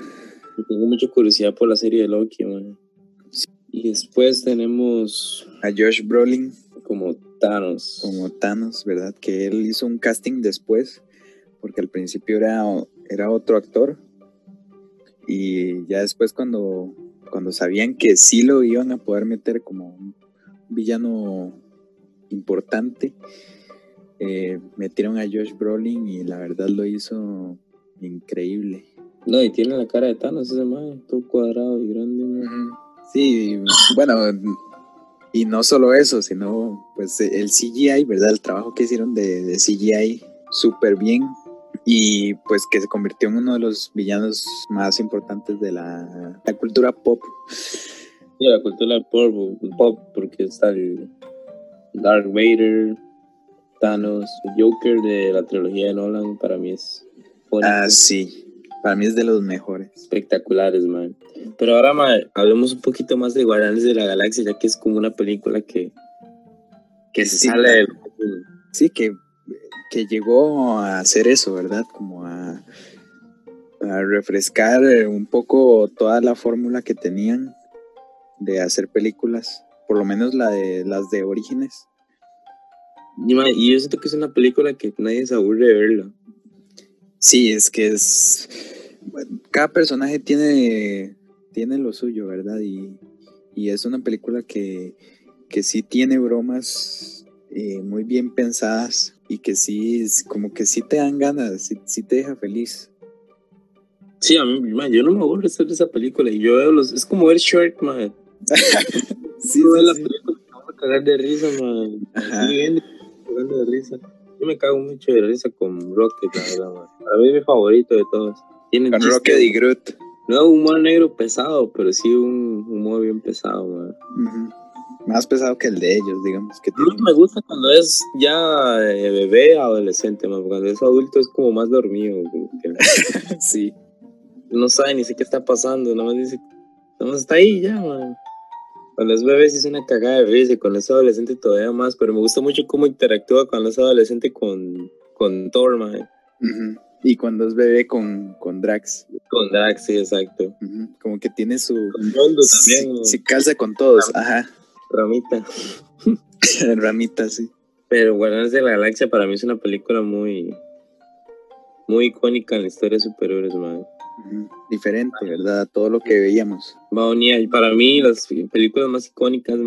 tengo mucha curiosidad por la serie de Loki, man. Y después tenemos a Josh Brolin Thanos. Como Thanos, ¿verdad? Que él hizo un casting después, porque al principio era, era otro actor. Y ya después cuando, cuando sabían que sí lo iban a poder meter como un villano importante. Eh, metieron a Josh Brolin y la verdad lo hizo increíble. No, y tiene la cara de Thanos ese man, todo cuadrado y grande. Sí, bueno, y no solo eso, sino pues el CGI, ¿verdad? El trabajo que hicieron de, CGI súper bien y pues que se convirtió en uno de los villanos más importantes de la, cultura pop. Sí, la cultura pop, pop porque está el, Dark Vader, Thanos, Joker de la trilogía de Nolan, para mí es. Ah, sí. Para mí es de los mejores. Espectaculares, man. Pero ahora, man, hablemos un poquito más de Guardianes de la Galaxia, ya que es como una película que. que se sale del. Sí, que, que llegó a hacer eso, ¿verdad? Como a. a refrescar un poco toda la fórmula que tenían de hacer películas por lo menos la de las de Orígenes. Y, yo siento que es una película que nadie se aburre de verla. Sí, es que es. Cada personaje tiene, tiene lo suyo, ¿verdad? Y, es una película que, que sí tiene bromas eh, muy bien pensadas y que sí, como que sí te dan ganas, sí, te deja feliz. Sí, a mí, yo no me aburro de esa película y yo veo los. Es como ver Shark, man. Sí, sí, la película vamos a cagar de risa, man. Ajá. Bien, de risa. Yo me cago mucho de risa con Rocket, la verdad, man. Para mí es mi favorito de todos. Tiene con Rocket y Groot. No un humor negro pesado, pero sí un humor bien pesado, man. Más pesado que el de ellos, digamos. Que no me gusta cuando es ya eh, bebé, adolescente, man. Cuando es adulto es como más dormido. sí. No sabe ni sé qué está pasando, nada más dice, nada más está ahí ya, man. Con los bebés es una cagada de risa y con los adolescentes todavía más, pero me gusta mucho cómo interactúa con los adolescentes con, con Thor, Y cuando es bebé con, con Drax. Con Drax, sí, exacto. Como que tiene su... Con Rondo también. Sí, calza con todos, ajá. Ramita. Ramita, sí. Pero Guardianes de la Galaxia para mí es una película muy... Muy icónica en la historia de superhéroes, man diferente, ¿verdad? Todo lo que veíamos. para mí las películas más icónicas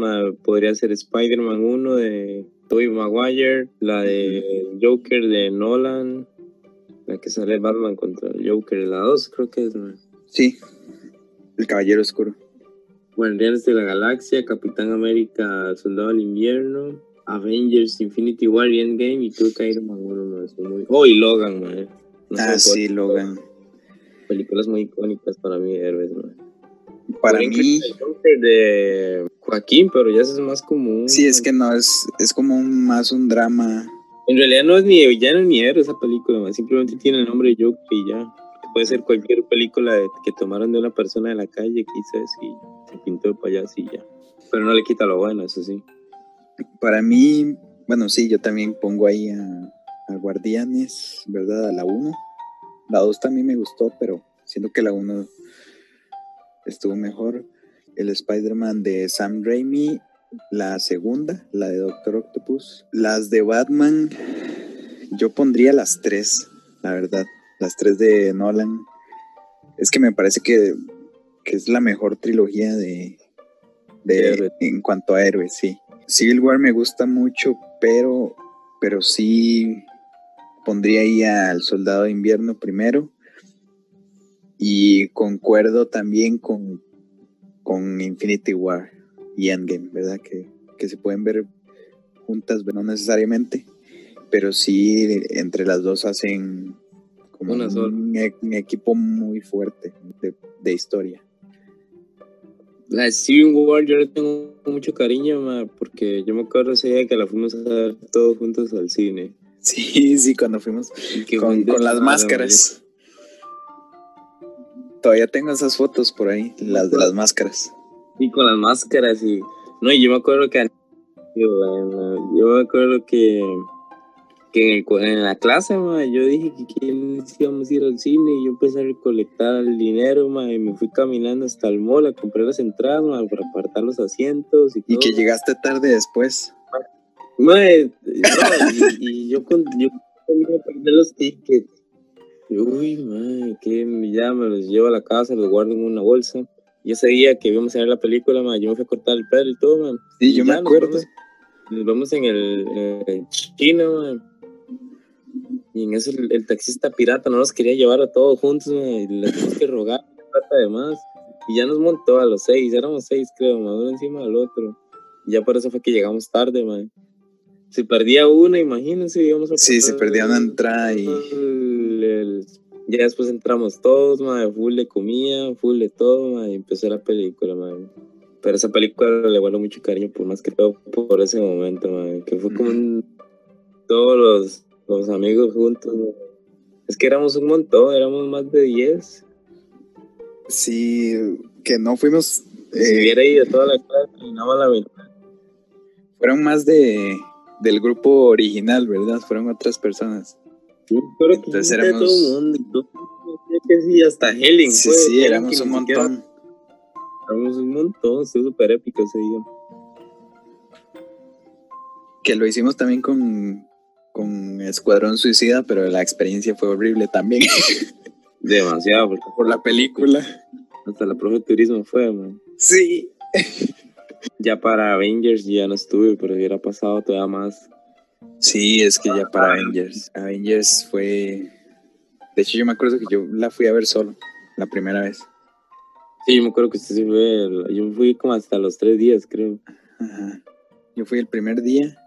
podría ser Spider-Man 1 de Tobey Maguire, la de Joker de Nolan, la que sale Batman contra el Joker, la 2 creo que es. Sí, El Caballero Oscuro. Guardianes de la Galaxia, Capitán América, Soldado del Invierno, Avengers, Infinity War y Endgame y creo que Iron Man 1 muy... Oh, y Logan, man. ah, sí, Logan películas muy icónicas para mí héroes, Para mí. de Joaquín, pero ya es más común. Sí, es que no, es, es como más un drama. En realidad no es ni villano ni héroe esa película, simplemente tiene el nombre de Joker y ya. Puede ser cualquier película que tomaron de una persona de la calle eso y se pintó de payaso y ya. Pero no le quita lo bueno, eso sí. Para mí, bueno, sí, yo también pongo ahí a, a Guardianes, ¿verdad? A la 1 la 2 también me gustó, pero siento que la 1 estuvo mejor. El Spider-Man de Sam Raimi, la segunda, la de Doctor Octopus. Las de Batman, yo pondría las tres, la verdad. Las tres de Nolan. Es que me parece que, es la mejor trilogía de, de, en cuanto a héroes, sí. Civil War me gusta mucho, pero, pero sí pondría ahí al Soldado de Invierno primero. Y concuerdo también con, con Infinity War y Endgame, ¿verdad? Que, se pueden ver juntas, no necesariamente. pero sí entre las dos hacen como Una sola. un, e- un equipo muy fuerte de, de historia. La Civil War yo le tengo mucho cariño, ma, porque yo me acuerdo ese día que la fuimos a ver todos juntos al cine. Sí, sí, cuando fuimos que con, las máscaras. Todavía tengo esas fotos por ahí, las de las máscaras. Y con las máscaras y... No, y yo me acuerdo que... Yo, me acuerdo que... Que en, el en la clase, ma, yo dije que quiénes íbamos a ir al cine y yo empecé a recolectar el dinero, ma, y me fui caminando hasta el mall a comprar las entradas, ma, para apartar los asientos y Y que llegaste tarde después. No, y, y yo con yo perder los tickets. Uy, mae, que ya me los llevo a la casa, los guardo en una bolsa. Y ese día que íbamos a ver la película, mae, yo me fui a cortar el pelo y todo, mae. Sí, Y yo me nos acuerdo. vamos- Nos vamos en el, en el chino, mae. Y en eso el, el taxista pirata no nos quería llevar a todos juntos, mae, y le tuvimos que rogar además. Y ya nos montó a los seis, éramos seis, creo, mae, uno encima del otro. Y ya por eso fue que llegamos tarde, mae. Si perdía una, imagínense, íbamos a Sí, se perdía una entrada y el- el- ya después entramos todos, mae, full de comida, full de todo, y empezó la película, mae. Pero esa película le guardo mucho cariño, por más que todo por ese momento, mae, que fue como un- todos los, los amigos juntos. Es que éramos un montón, éramos más de 10. sí, que no fuimos, si eh, hubiera ido toda la clase, más la mitad. fueron más de del grupo original, ¿verdad? Fueron otras personas. Creo que Entonces éramos- todo el mundo, que sí, hasta Helen. Sí, fue, sí, éramos un montón. Éramos un montón, estuvo súper épico ese día. Que lo hicimos también con, con Escuadrón Suicida, pero la experiencia fue horrible también Demasiado, porque por la película. hasta la profe de turismo fue, man. Sí. Ya para Avengers ya no estuve, pero hubiera pasado todavía más. Sí, es que ya para Avengers. Avengers fue. De hecho, yo me acuerdo que yo la fui a ver solo, la primera vez. Sí, yo me acuerdo que usted sí fue, yo fui como hasta los tres días, creo. Ajá. Yo fui el primer día.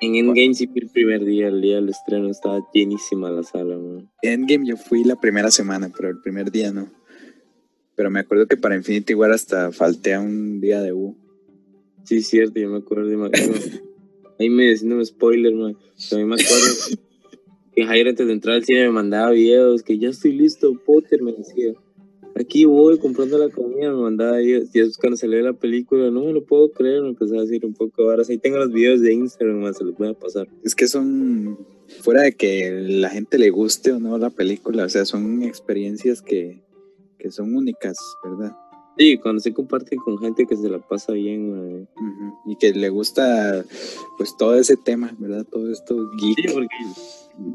En Endgame sí fui el primer día, el día del estreno, estaba llenísima la sala, man. Endgame yo fui la primera semana, pero el primer día no. Pero me acuerdo que para Infinity War hasta falté a un día de U. Sí, cierto, yo me acuerdo. me- yo me- ahí me diciendo un spoiler, man. También me acuerdo que Jairo antes de entrar al cine me mandaba videos, que ya estoy listo, Potter, me decía. Aquí voy comprando la comida, me mandaba videos. Y cuando salió la película, no me lo puedo creer, me empezaba a decir un poco. Ahora sí tengo los videos de Instagram, man, se los voy a pasar. Es que son, fuera de que la gente le guste o no la película, o sea, son experiencias que, que son únicas, ¿verdad? Sí, cuando se comparte con gente que se la pasa bien. Ujú. Y que le gusta, pues, todo ese tema, ¿verdad? Todo esto Sí, porque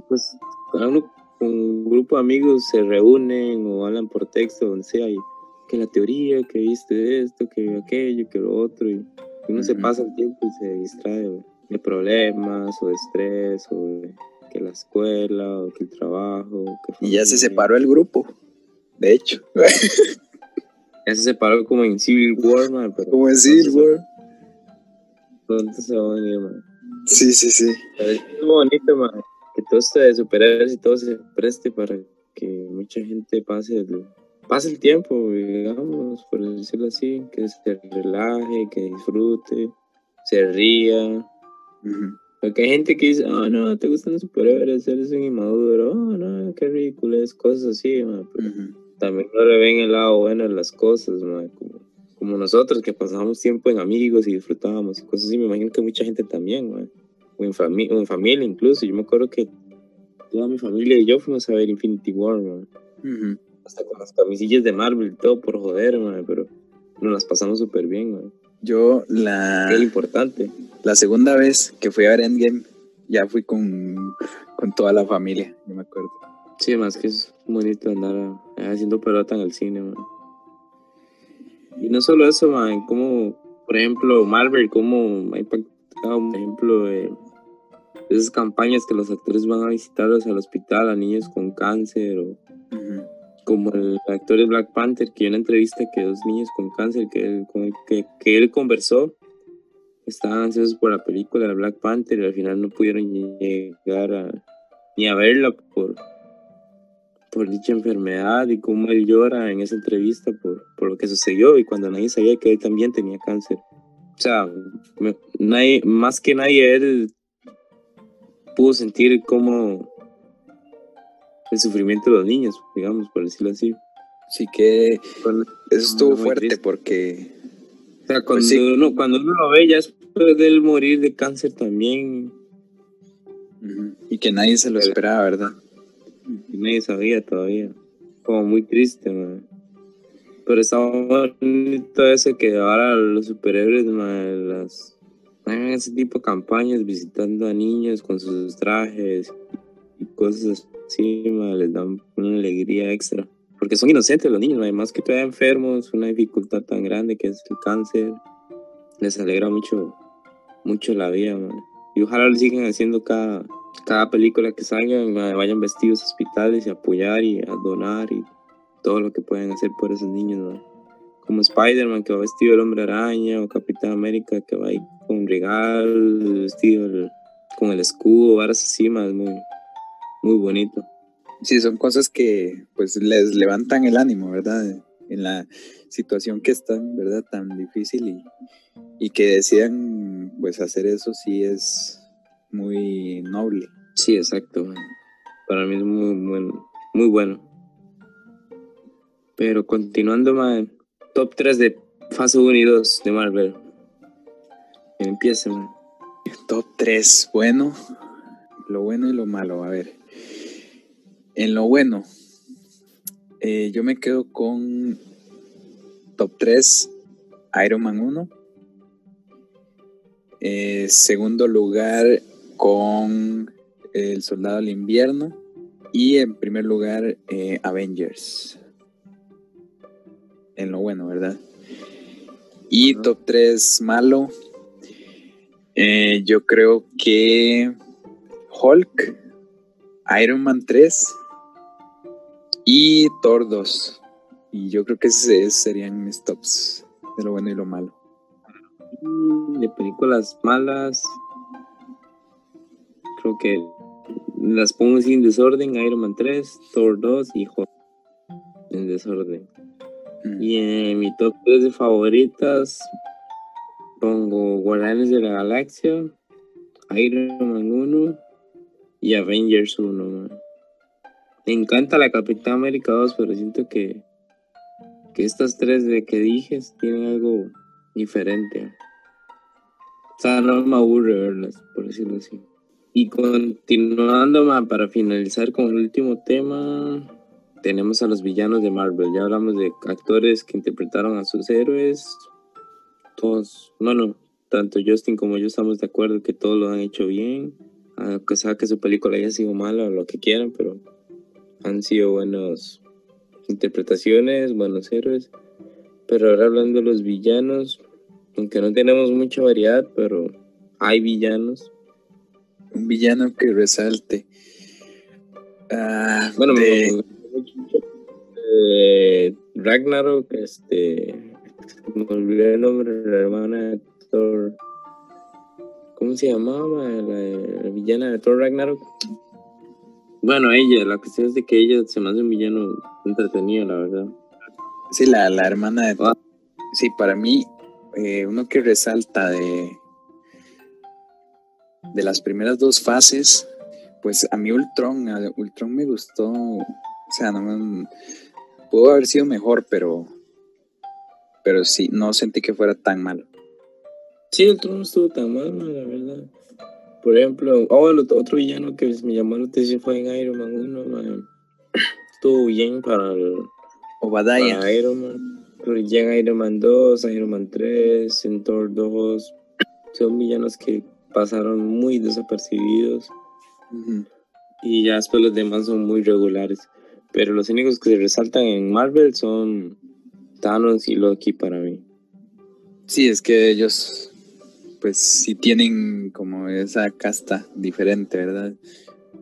pues uno un grupo de amigos se reúnen o hablan por texto, donde sea, y que la teoría, que viste esto, que aquello, que lo otro, y uno se pasa el tiempo y se distrae de- problemas o de estrés o de que la escuela o que el trabajo. Que Y ya se separó el grupo, de hecho. Ya se separó como en Civil War, man, pero Como en Civil War. pronto se van a ir, man. Sí, sí, sí. Es bonito, man, que todo esto de superhéroes y todo se preste para que mucha gente pase el, pase el tiempo, digamos, por decirlo así, que se relaje, que disfrute, se ría. Porque hay gente que dice, oh no, te gustan los superhéroes, eres un inmaduro, oh no, qué ridículo, es cosas así, man, pero. También no le ven el lado bueno de las cosas, man, como, como nosotros que pasamos tiempo en amigos y disfrutábamos y cosas así, me imagino que mucha gente también, man, o, en fami- o en familia incluso, yo me acuerdo que toda mi familia y yo fuimos a ver Infinity War, man, Ujú. hasta con las camisillas de Marvel y todo por joder, man, pero nos las pasamos súper bien, man, Yo la, es importante. la segunda vez que fui a ver Endgame, ya fui con, con toda la familia, yo me acuerdo. Sí, más que es bonito andar ah, haciendo pelota en el cine, man. Y no solo eso, man, como, por ejemplo, Marvel, como ha impactado, por ejemplo, eh, esas campañas que los actores van a visitarlos al hospital a niños con cáncer, o como el actor de Black Panther, que hay una entrevista que dos niños con cáncer que él, con el que, que él conversó, estaban ansiosos por la película de Black Panther y al final no pudieron llegar a, ni a verla por, por dicha enfermedad y cómo él llora en esa entrevista por, por lo que sucedió y cuando nadie sabía que él también tenía cáncer. O sea, nadie, más que nadie él pudo sentir como el sufrimiento de los niños, digamos, por decirlo así. Sí que eso estuvo fuerte porque... O sea, pues cuando, uno, cuando uno lo ve ya después de él morir de cáncer también. Y que nadie se lo esperaba, ¿verdad? Y nadie sabía todavía. Como muy triste, Pero estaba bonito eso que ahora los superhéroes, las hagan ese tipo de campañas visitando a niños con sus trajes y cosas así, les dan una alegría extra. Porque son inocentes los niños, además que todavía enfermos, una dificultad tan grande que es el cáncer, les alegra mucho, mucho la vida, Y ojalá lo sigan haciendo cada, cada película que salgan, vayan vestidos a hospitales y apoyar y a donar y todo lo que pueden hacer por esos niños, Como Spider-Man que va vestido el hombre araña o Capitán América que va ahí con regalo, vestido con el escudo, varas así, más muy, muy bonito sí, son cosas que pues les levantan el ánimo, ¿verdad? En la situación que están, ¿verdad? Tan difícil y, que decidan pues hacer eso sí es muy noble. Sí, exacto. Para mí es muy bueno, muy bueno. Pero continuando, man, top 3 de fase 1 y 2 de Marvel. Empieza, man. Top 3, bueno, lo bueno y lo malo, a ver. En lo bueno, eh, yo me quedo con top 3 Iron Man 1. Eh, segundo lugar con El Soldado del Invierno. Y en primer lugar eh, Avengers. En lo bueno, ¿verdad? Y top 3 malo. yo creo que Hulk, Iron Man 3 y Thor 2. Y yo creo que esos serían mis tops de lo bueno y lo malo. De películas malas, creo que las pongo sin desorden: Iron Man 3, Thor 2 y Hulk. En desorden. Mm. Y en mi top 3 de favoritas pongo Guardianes de la Galaxia, Iron Man 1 y Avengers 1. Me encanta la Capitán América 2, pero siento que, que estas tres de que dije tienen algo diferente. O sea, no me aburre verlas, por decirlo así. Y continuando para finalizar con el último tema, tenemos a los villanos de Marvel. Ya hablamos de actores que interpretaron a sus héroes. Todos, bueno, tanto Justin como yo estamos de acuerdo que todos lo han hecho bien. Aunque sea que su película haya sido mala o lo que quieran, pero han sido buenas interpretaciones, buenos héroes. Pero ahora hablando de los villanos, aunque no tenemos mucha variedad, pero hay villanos. Un villano que resalte. Ah, bueno, de... Ragnarok, este. Me olvidé el nombre de la hermana de Thor. ¿Cómo se llamaba? La, la villana de Thor Ragnarok. Bueno, ella, la cuestión es de que ella se me hace un villano entretenido, la verdad. Sí, la, la hermana de... Ah. Sí, para mí, eh, uno que resalta de, de las primeras dos fases, pues a mí Ultron, Ultron me gustó, o sea, no me, pudo haber sido mejor, pero, pero sí, no sentí que fuera tan malo. Sí, Ultron no estuvo tan malo, la verdad. Por ejemplo, oh, el otro villano que me llamó la atención fue en Iron Man 1, estuvo bien para el Obadiah. Iron Man. Pero ya en Iron Man 2, Iron Man 3, en Thor 2, son villanos que pasaron muy desapercibidos. Y ya después los demás son muy regulares. Pero los únicos que se resaltan en Marvel son Thanos y Loki para mí. Sí, es que ellos pues sí tienen como esa casta diferente, ¿verdad?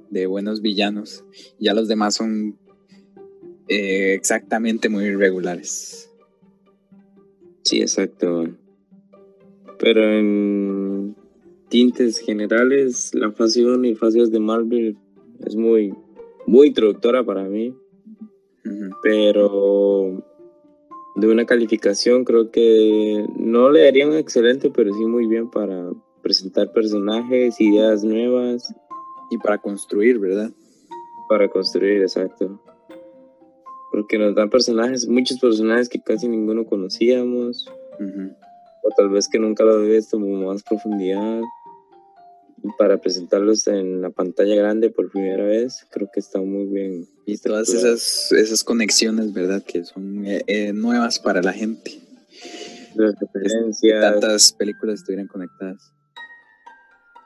De buenos villanos. Ya los demás son eh, exactamente muy irregulares. Sí, exacto. Pero en tintes generales, la fase 1 y fase 2 de Marvel es muy, muy introductora para mí. Pero de una calificación creo que no le daría un excelente, pero sí muy bien para presentar personajes, ideas nuevas. Y para construir, ¿verdad? Para construir, exacto. Porque nos dan personajes, muchos personajes que casi ninguno conocíamos. O tal vez que nunca lo había visto con más profundidad. Para presentarlos en la pantalla grande por primera vez, creo que está muy bien. Y todas esas, esas conexiones, ¿verdad? Que son eh, eh, nuevas para la gente. Las referencias. Tantas películas estuvieran conectadas.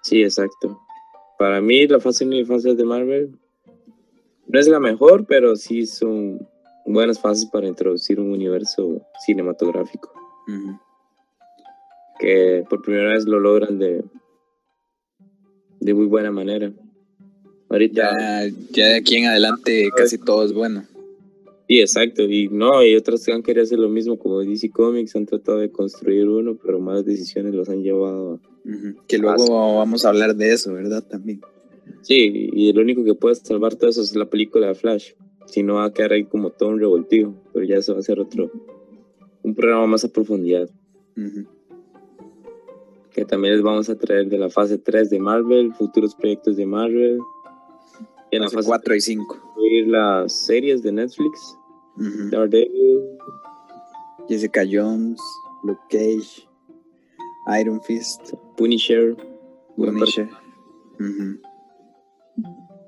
Sí, exacto. Para mí la fase 1 y fase de Marvel no es la mejor, pero sí son buenas fases para introducir un universo cinematográfico. Que por primera vez lo logran de, de muy buena manera. Ahorita. Ya, de aquí en adelante casi todo es bueno. Sí, exacto. Y no, y otras que han querido hacer lo mismo, como DC Comics, han tratado de construir uno, pero más decisiones los han llevado que luego vamos a hablar de eso, ¿verdad? También. Sí, y el único que puede salvar todo eso es la película de Flash. Si no, va a quedar ahí como todo un revoltivo. Pero ya eso va a ser otro. Un programa más a profundidad. Que también les vamos a traer de la fase 3 de Marvel, futuros proyectos de Marvel. Y en la fase 4 y 5. Ir las series de Netflix. Daredevil. Jessica Jones, Luke Cage. Iron Fist. Punisher. Punisher.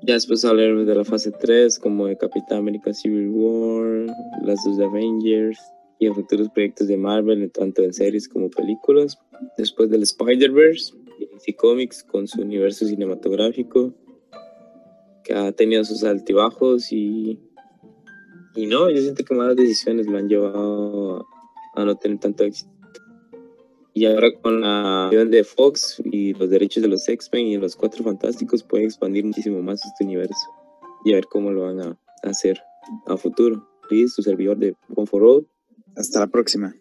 Ya después hablaremos de la fase 3, como de Capitán América Civil War, las dos de Avengers y en futuros proyectos de Marvel, tanto en series como películas. Después del Spider-Verse, DC Comics con su universo cinematográfico, que ha tenido sus altibajos y, y no, yo siento que malas decisiones lo han llevado a no tener tanto éxito. Y ahora con la unión de Fox y los derechos de los X-Men y los Cuatro Fantásticos pueden expandir muchísimo más este universo y a ver cómo lo van a hacer a futuro. Luis, su servidor de Comfort Road. Hasta la próxima.